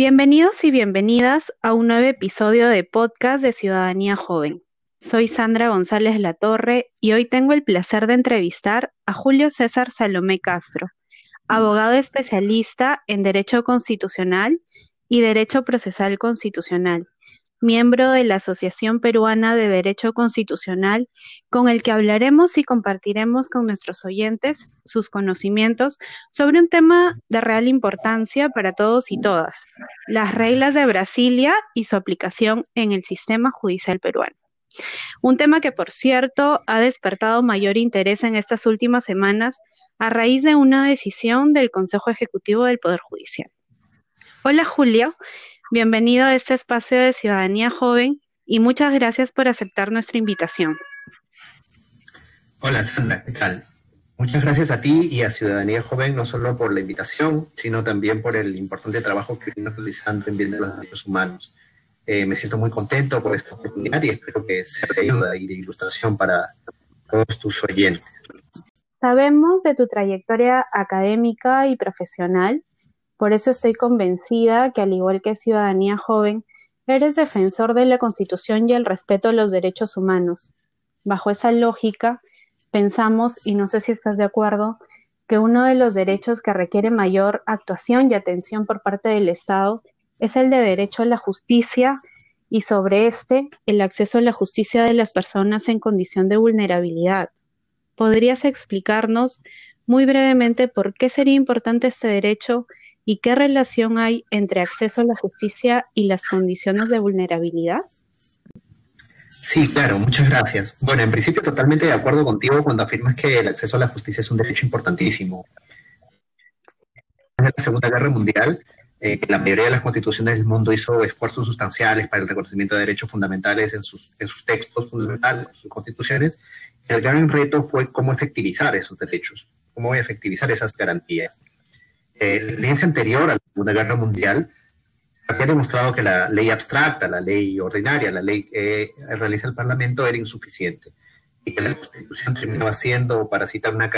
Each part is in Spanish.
Bienvenidos y bienvenidas a un nuevo episodio de podcast de Ciudadanía Joven. Soy Sandra González Latorre y hoy tengo el placer de entrevistar a Julio César Salomé Castro, abogado especialista en Derecho Constitucional y Derecho Procesal Constitucional, miembro de la Asociación Peruana de Derecho Constitucional, con el que hablaremos y compartiremos con nuestros oyentes sus conocimientos sobre un tema de real importancia para todos y todas, las reglas de Brasilia y su aplicación en el sistema judicial peruano. Un tema que, por cierto, ha despertado mayor interés en estas últimas semanas a raíz de una decisión del Consejo Ejecutivo del Poder Judicial. Hola Julio, Bienvenido a este espacio de Ciudadanía Joven y muchas gracias por aceptar nuestra invitación. Hola Sandra, ¿qué tal? Muchas gracias a ti y a Ciudadanía Joven, no solo por la invitación, sino también por el importante trabajo que vienen realizando en bien de los derechos humanos. Eh, me siento muy contento por esta oportunidad y espero que sea de ayuda y de ilustración para todos tus oyentes. Sabemos de tu trayectoria académica y profesional por eso estoy convencida que, al igual que Ciudadanía Joven, eres defensor de la Constitución y el respeto a los derechos humanos. Bajo esa lógica, pensamos, y no sé si estás de acuerdo, que uno de los derechos que requiere mayor actuación y atención por parte del Estado es el de derecho a la justicia y sobre este el acceso a la justicia de las personas en condición de vulnerabilidad. ¿Podrías explicarnos muy brevemente por qué sería importante este derecho ¿Y qué relación hay entre acceso a la justicia y las condiciones de vulnerabilidad? Sí, claro, muchas gracias. Bueno, en principio totalmente de acuerdo contigo cuando afirmas que el acceso a la justicia es un derecho importantísimo. En la Segunda Guerra Mundial, eh, la mayoría de las constituciones del mundo hizo esfuerzos sustanciales para el reconocimiento de derechos fundamentales en sus, en sus textos fundamentales, en sus constituciones. El gran reto fue cómo efectivizar esos derechos, cómo efectivizar esas garantías eh, la experiencia anterior a la Segunda Guerra Mundial había demostrado que la ley abstracta, la ley ordinaria, la ley que realiza el Parlamento era insuficiente y que la Constitución terminaba siendo, para citar una,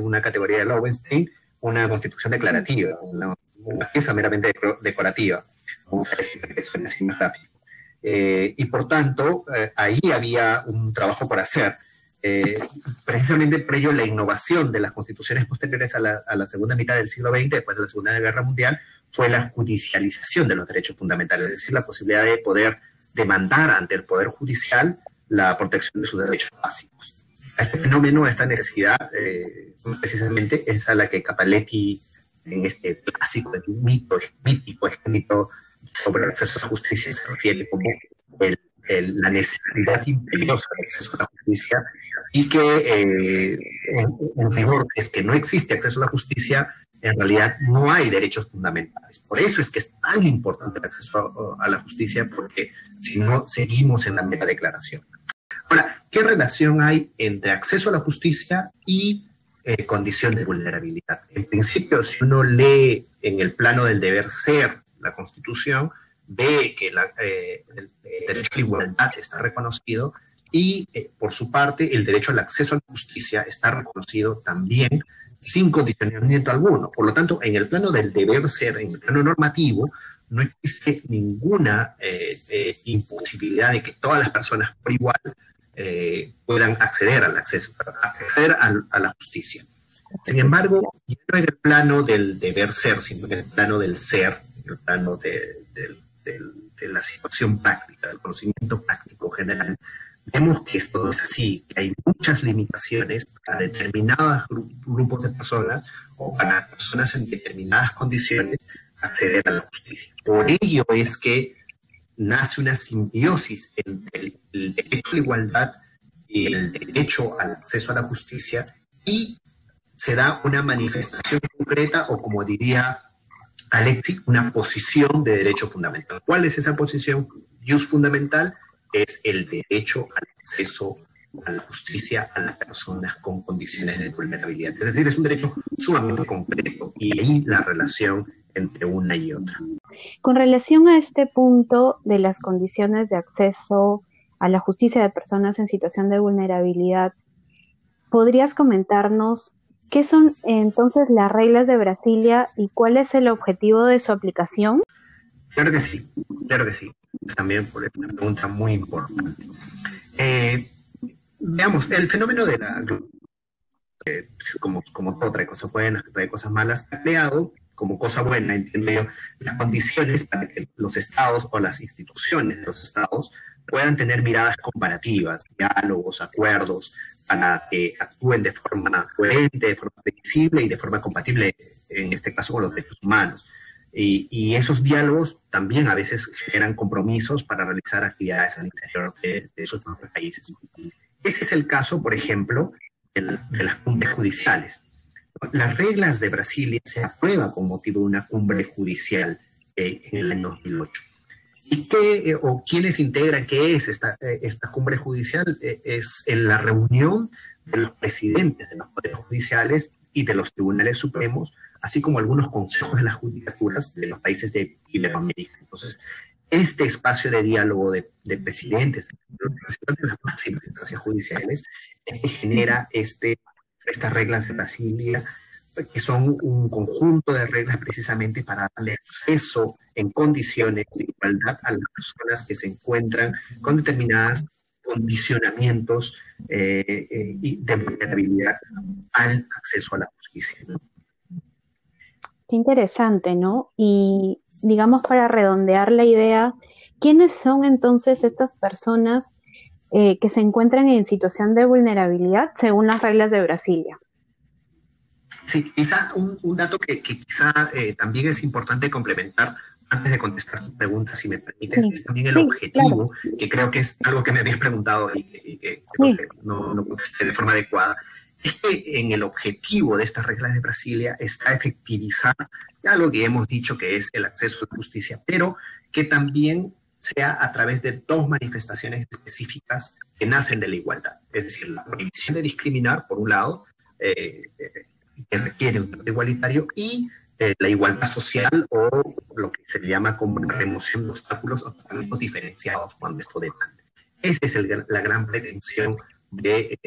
una categoría de Lowenstein, una Constitución declarativa, una, pieza meramente decorativa, vamos a decir. Eh, y por tanto, eh, ahí había un trabajo por hacer eh, precisamente previo la innovación de las constituciones posteriores a la, segunda mitad del siglo XX, después de la Segunda Guerra Mundial, fue la judicialización de los derechos fundamentales, es decir, la posibilidad de poder demandar ante el Poder Judicial la protección de sus derechos básicos. A este fenómeno, a esta necesidad, eh, precisamente es a la que Capaletti, en este clásico mito, mítico escrito sobre el acceso a la justicia, se refiere como el la necesidad imperiosa de acceso a la justicia y que eh, en, rigor es que no existe acceso a la justicia, en realidad no hay derechos fundamentales. Por eso es que es tan importante el acceso a, la justicia, porque si no, seguimos en la mera declaración. Ahora, ¿qué relación hay entre acceso a la justicia y eh, condición de vulnerabilidad? En principio, si uno lee en el plano del deber ser la Constitución, ve que eh, el, derecho a la igualdad está reconocido y, eh, por su parte, el derecho al acceso a la justicia está reconocido también sin condicionamiento alguno. Por lo tanto, en el plano del deber ser, en el plano normativo, no existe ninguna eh, imposibilidad de que todas las personas por igual puedan acceder al acceso, acceder a, la justicia. Sin embargo, no en el plano del deber ser, sino en el plano del ser, en el plano del de, la situación práctica, del conocimiento práctico general, vemos que esto es así, que hay muchas limitaciones para determinados grupos de personas o para personas en determinadas condiciones acceder a la justicia. Por ello es que nace una simbiosis entre el derecho a la igualdad y el derecho al acceso a la justicia y se da una manifestación concreta o como diría Alexi, una posición de derecho fundamental. ¿Cuál es esa posición jus fundamental? Es el derecho al acceso a la justicia a las personas con condiciones de vulnerabilidad. Es decir, es un derecho sumamente concreto y ahí la relación entre una y otra. Con relación a este punto de las condiciones de acceso a la justicia de personas en situación de vulnerabilidad, ¿podrías comentarnos ¿Qué son entonces las reglas de Brasilia y cuál es el objetivo de su aplicación? Claro que sí, claro que sí. También por una pregunta muy importante. Eh, veamos, el fenómeno de la eh, como, como todo trae cosas buenas, trae cosas malas, ha creado como cosa buena, entiendo yo, las condiciones para que los estados o las instituciones de los estados puedan tener miradas comparativas, diálogos, acuerdos, para que actúen de forma coherente, de forma previsible y de forma compatible, en este caso con los derechos humanos. Y, esos diálogos también a veces generan compromisos para realizar actividades al interior de, esos propios países. Ese es el caso, por ejemplo, de, las cumbres judiciales. Las reglas de Brasilia se aprueban con motivo de una cumbre judicial eh, en el año 2008. ¿Y qué, eh, o quiénes integran, qué es esta, eh, esta cumbre judicial? es en la reunión de los presidentes de los poderes judiciales y de los tribunales supremos, así como algunos consejos de las judicaturas de los países de Iberoamérica. Entonces, este espacio de diálogo de, presidentes, de las máximas instancias judiciales, es genera este, estas reglas de Brasilia, que son un conjunto de reglas precisamente para darle acceso en condiciones de igualdad a las personas que se encuentran con determinados condicionamientos eh, eh, de vulnerabilidad al acceso a la justicia. Qué interesante, ¿no? Y digamos para redondear la idea, ¿quiénes son entonces estas personas eh, que se encuentran en situación de vulnerabilidad según las reglas de Brasilia? Sí, quizá un, dato que, quizá eh, también es importante complementar antes de contestar tu pregunta, si me permites, es también el objetivo, que creo que es algo que me habías preguntado y, que, no, no, contesté de forma adecuada. Es que en el objetivo de estas reglas de Brasilia está efectivizar algo que hemos dicho que es el acceso a la justicia, pero que también sea a través de dos manifestaciones específicas que nacen de la igualdad. Es decir, la prohibición de discriminar, por un lado, eh, eh, que requiere un igualitario, y eh, la igualdad social o lo que se llama como la remoción de obstáculos o tratamientos diferenciados cuando esto demande. Esa es la gran pretensión de,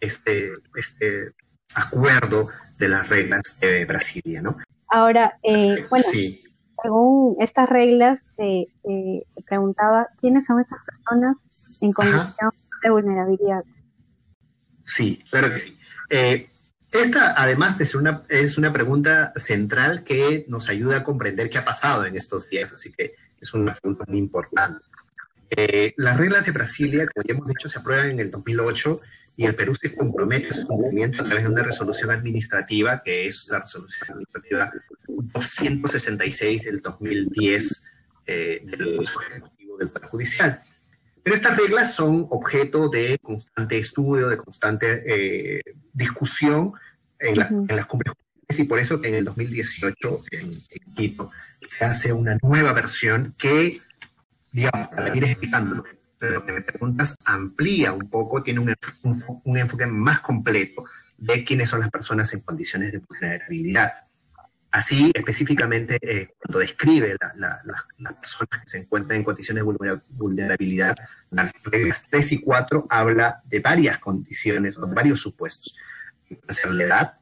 este, este acuerdo de las reglas de Brasilia, ¿no? Ahora, bueno, sí según estas reglas, se preguntaba quiénes son estas personas en condición de vulnerabilidad. Sí, claro que sí. Esta, además de ser una, es una pregunta central que nos ayuda a comprender qué ha pasado en estos días, así que es una pregunta muy importante. Eh, las reglas de Brasilia, como ya hemos dicho, se aprueban en el 2008 y el Perú se compromete a su cumplimiento a través de una resolución administrativa, que es la resolución administrativa 266 del 2010 eh, del Ejecutivo del Poder Judicial. Pero estas reglas son objeto de constante estudio, de constante eh, discusión en, en, las cumbres y por eso en el 2018 en, Quito se hace una nueva versión que, digamos, para ir explicándolo, pero que me preguntas amplía un poco, tiene un, un enfoque más completo de quiénes son las personas en condiciones de vulnerabilidad. Así, específicamente, eh, cuando describe las personas que se encuentran en condiciones de vulnerabilidad, las reglas 3 y 4 habla de varias condiciones o de varios supuestos. La edad,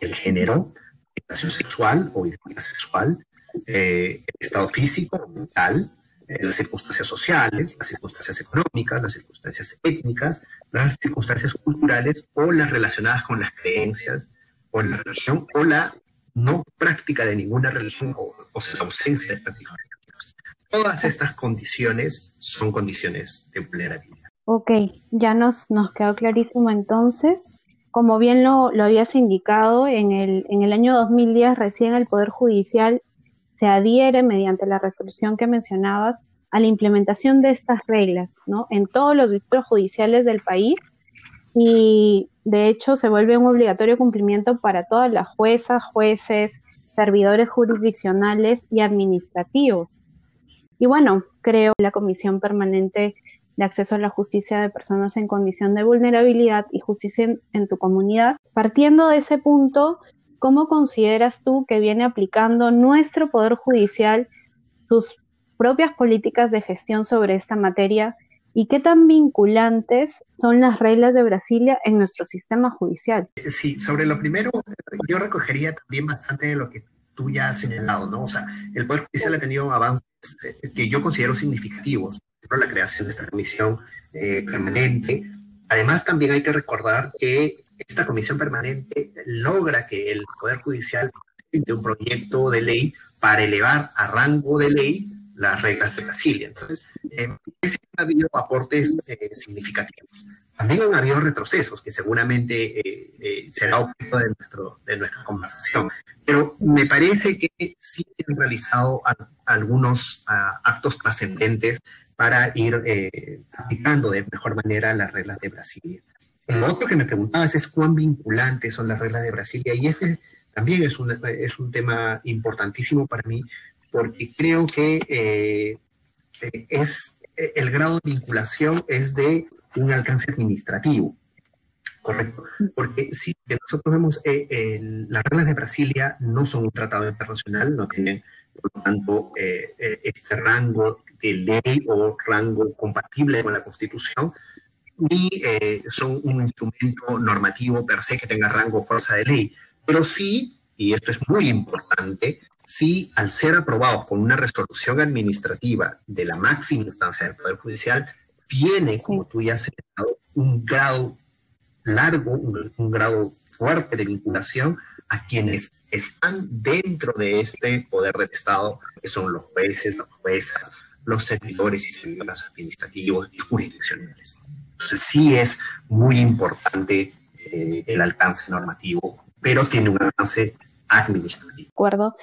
el género, orientación sexual o identidad sexual, eh, el estado físico, mental, eh, las circunstancias sociales, las circunstancias económicas, las circunstancias étnicas, las circunstancias culturales o las relacionadas con las creencias o la religión o la no práctica de ninguna religión o, sea, la ausencia de práctica Todas estas condiciones son condiciones de vulnerabilidad. Ok, ya nos, nos quedó clarísimo entonces. Como bien lo, lo habías indicado, en el, en el año 2010 recién el Poder Judicial se adhiere mediante la resolución que mencionabas a la implementación de estas reglas, ¿no? En todos los distritos judiciales del país y de hecho se vuelve un obligatorio cumplimiento para todas las juezas, jueces, servidores jurisdiccionales y administrativos. Y bueno, creo la Comisión Permanente de Acceso a la Justicia de Personas en Condición de Vulnerabilidad y Justicia en, tu Comunidad. Partiendo de ese punto, ¿cómo consideras tú que viene aplicando nuestro Poder Judicial sus propias políticas de gestión sobre esta materia ¿Y qué tan vinculantes son las reglas de Brasilia en nuestro sistema judicial? Sí, sobre lo primero, yo recogería también bastante de lo que tú ya has señalado, ¿no? O sea, el Poder Judicial ha tenido avances eh, que yo considero significativos, por la creación de esta comisión eh, permanente. Además, también hay que recordar que esta comisión permanente logra que el Poder Judicial de un proyecto de ley para elevar a rango de ley las reglas de Brasilia. Entonces, eh, ha habido aportes eh, significativos. También han habido retrocesos que seguramente eh, eh, será objeto de, nuestro, de nuestra conversación. Pero me parece que sí han realizado algunos ah, actos trascendentes para ir aplicando de mejor manera las reglas de Brasilia. Lo otro que me preguntabas es cuán vinculantes son las reglas de Brasilia y este también es un, es un tema importantísimo para mí porque creo que eh, es, el grado de vinculación es de un alcance administrativo. Correcto. Porque si nosotros vemos, eh, las reglas de Brasilia no son un tratado internacional, no tienen, por lo tanto, eh, este rango de ley o rango compatible con la Constitución, ni son un instrumento normativo per se que tenga rango fuerza de ley. Pero sí, y esto es muy importante, si al ser aprobado con una resolución administrativa de la máxima instancia del Poder Judicial, tiene, como tú ya has señalado, un grado largo, un, grado fuerte de vinculación a quienes están dentro de este poder del Estado, que son los jueces, las juezas, los servidores y servidoras administrativos y jurisdiccionales. Entonces sí es muy importante eh, el alcance normativo, pero tiene un alcance administrativo. De acuerdo,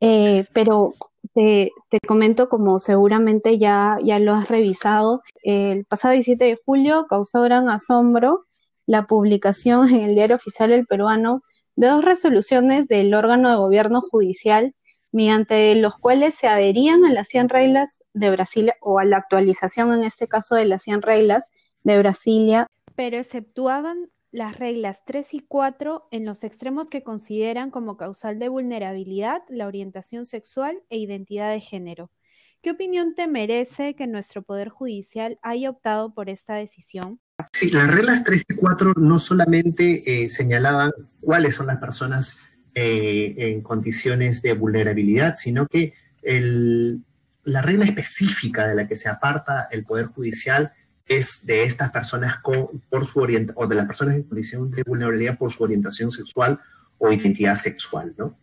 eh, pero te, comento como seguramente ya, ya lo has revisado, el pasado 17 de julio causó gran asombro la publicación en el diario oficial El Peruano de dos resoluciones del órgano de gobierno judicial mediante los cuales se adherían a las 100 reglas de Brasilia o a la actualización en este caso de las 100 reglas de Brasilia, pero exceptuaban las reglas 3 y 4 en los extremos que consideran como causal de vulnerabilidad la orientación sexual e identidad de género. ¿Qué opinión te merece que nuestro Poder Judicial haya optado por esta decisión? Sí, las reglas 3 y 4 no solamente eh, señalaban cuáles son las personas eh, en condiciones de vulnerabilidad, sino que la regla específica de la que se aparta el Poder Judicial es de estas personas por su o de las personas en condición de vulnerabilidad por su orientación sexual o identidad sexual, ¿no?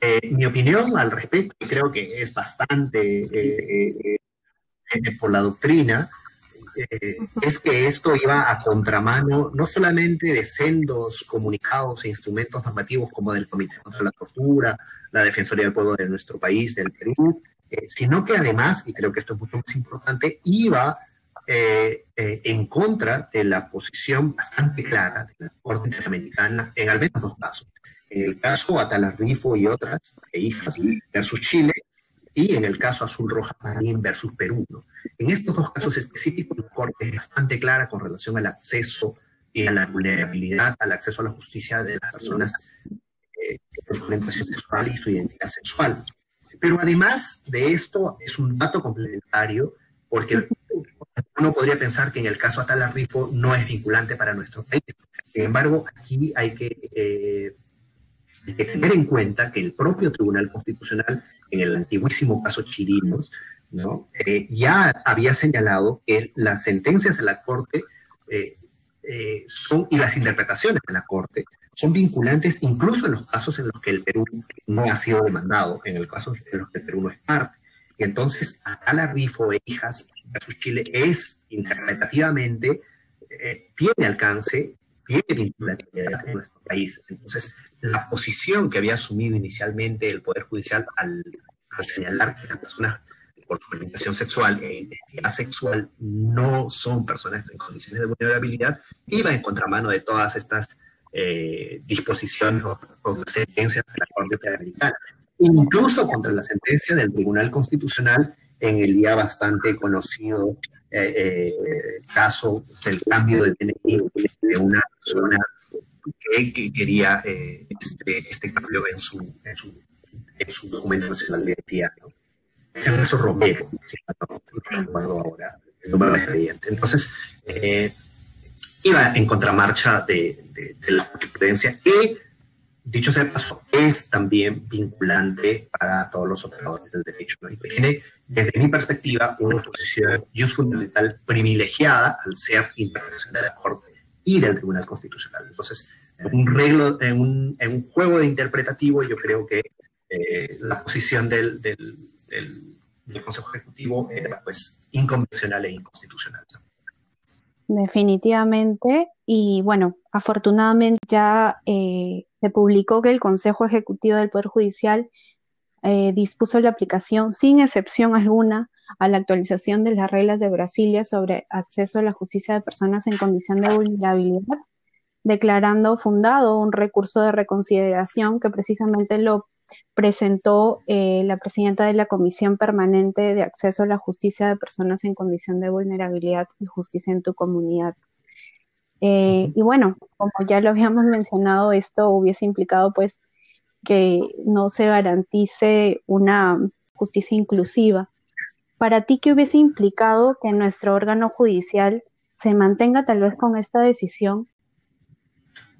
Eh, mi opinión al respecto, creo que es bastante eh, eh, por la doctrina, es que esto iba a contramano no solamente de sendos comunicados e instrumentos normativos como del Comité contra la Tortura, la Defensoría del Pueblo de nuestro país, del Perú, sino que además, y creo que esto es mucho más importante, iba eh, eh, en contra de la posición bastante clara de la Corte Interamericana en al menos dos casos. En el caso Atalarrifo y otras e hijas versus Chile y en el caso Azul Roja Marín versus Perú. En estos dos casos específicos, la Corte es bastante clara con relación al acceso y a la vulnerabilidad, al acceso a la justicia de las personas eh, por su orientación sexual y su identidad sexual. Pero además de esto, es un dato complementario porque uno podría pensar que en el caso Atalarrifo no es vinculante para nuestro país. Sin embargo, aquí hay que, eh, tener en cuenta que el propio Tribunal Constitucional, en el antiguísimo caso Chirinos, ¿no? Eh, ya había señalado que las sentencias de la Corte eh, son, y las interpretaciones de la Corte son vinculantes incluso en los casos en los que el Perú no ha sido demandado, en el caso en los que el Perú no es parte. Y entonces, Atalarrifo e hijas Chile es interpretativamente, eh, tiene alcance, tiene vincularidad en nuestro país. Entonces, la posición que había asumido inicialmente el Poder Judicial al, señalar que las personas por su orientación sexual e identidad sexual no son personas en condiciones de vulnerabilidad, iba en contramano de todas estas eh, disposiciones o, sentencias de la Corte Interamericana, incluso contra la sentencia del Tribunal Constitucional en el día bastante conocido eh, eh, caso del cambio de DNI de una persona que, quería eh, este, este, cambio en su, en su, en su documento nacional de identidad. ¿no? Es el caso Romero, no, recuerdo ahora el número de expediente. Entonces, iba en contramarcha de, de, la jurisprudencia que, dicho sea paso, es también vinculante para todos los operadores del derecho. Y tiene, desde mi perspectiva, una posición fundamental privilegiada al ser intervención de la Corte y del Tribunal Constitucional. Entonces, en un, reglo, en un, en un juego de interpretativo, yo creo que eh, la posición del, del, del, Consejo Ejecutivo era pues inconvencional e inconstitucional. Definitivamente. Y bueno, afortunadamente ya eh, se publicó que el Consejo Ejecutivo del Poder Judicial eh, dispuso la aplicación sin excepción alguna a la actualización de las reglas de Brasilia sobre acceso a la justicia de personas en condición de vulnerabilidad, declarando fundado un recurso de reconsideración que precisamente lo presentó eh, la presidenta de la Comisión Permanente de Acceso a la Justicia de Personas en Condición de Vulnerabilidad y Justicia en tu Comunidad. Eh, y bueno, como ya lo habíamos mencionado, esto hubiese implicado pues que no se garantice una justicia inclusiva. Para ti, ¿qué hubiese implicado que nuestro órgano judicial se mantenga tal vez con esta decisión?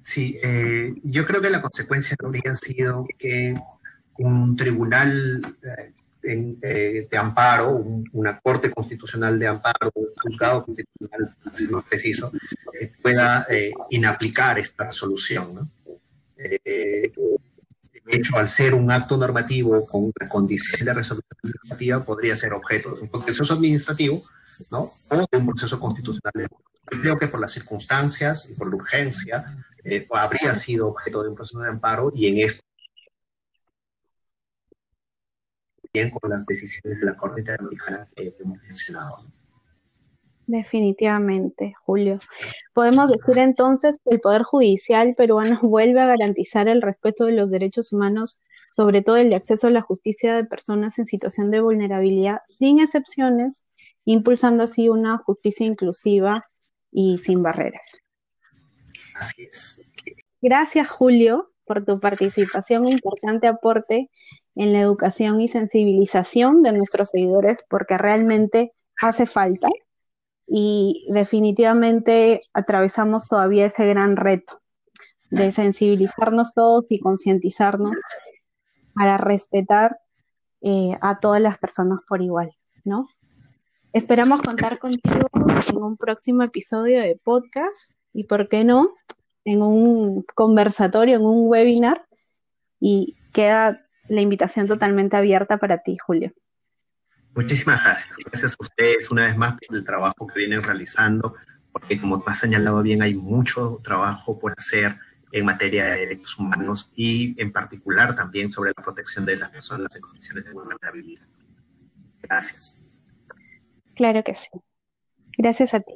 Sí, eh, yo creo que la consecuencia habría sido que un tribunal eh, eh, de amparo, una corte constitucional de amparo, un juzgado constitucional, si más preciso, eh, pueda inaplicar esta resolución. de hecho, al ser un acto normativo con una condición de resolución administrativa, podría ser objeto de un proceso administrativo ¿no? o de un proceso constitucional. Yo creo que por las circunstancias y por la urgencia habría sido objeto de un proceso de amparo y en este con las decisiones de la Corte Interamericana que hemos mencionado. Definitivamente, Julio. Podemos decir entonces que el Poder Judicial peruano vuelve a garantizar el respeto de los derechos humanos, sobre todo el de acceso a la justicia de personas en situación de vulnerabilidad, sin excepciones, impulsando así una justicia inclusiva y sin barreras. Así es. Gracias, Julio, por tu participación importante aporte en la educación y sensibilización de nuestros seguidores porque realmente hace falta y definitivamente atravesamos todavía ese gran reto de sensibilizarnos todos y concientizarnos para respetar eh, a todas las personas por igual, ¿no? Esperamos contar contigo en un próximo episodio de podcast y, ¿por qué no?, en un conversatorio, en un webinar y queda la invitación totalmente abierta para ti, Julio. Muchísimas gracias. Gracias a ustedes una vez más por el trabajo que vienen realizando, porque como tú has señalado bien, hay mucho trabajo por hacer en materia de derechos humanos y en particular también sobre la protección de las personas en condiciones de vulnerabilidad. Gracias. Claro que sí. Gracias a ti.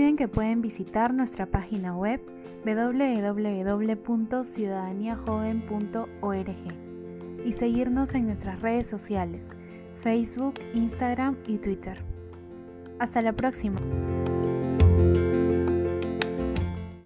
Olviden que pueden visitar nuestra página web www.ciudadaniajoven.org y seguirnos en nuestras redes sociales, Facebook, Instagram y Twitter. Hasta la próxima.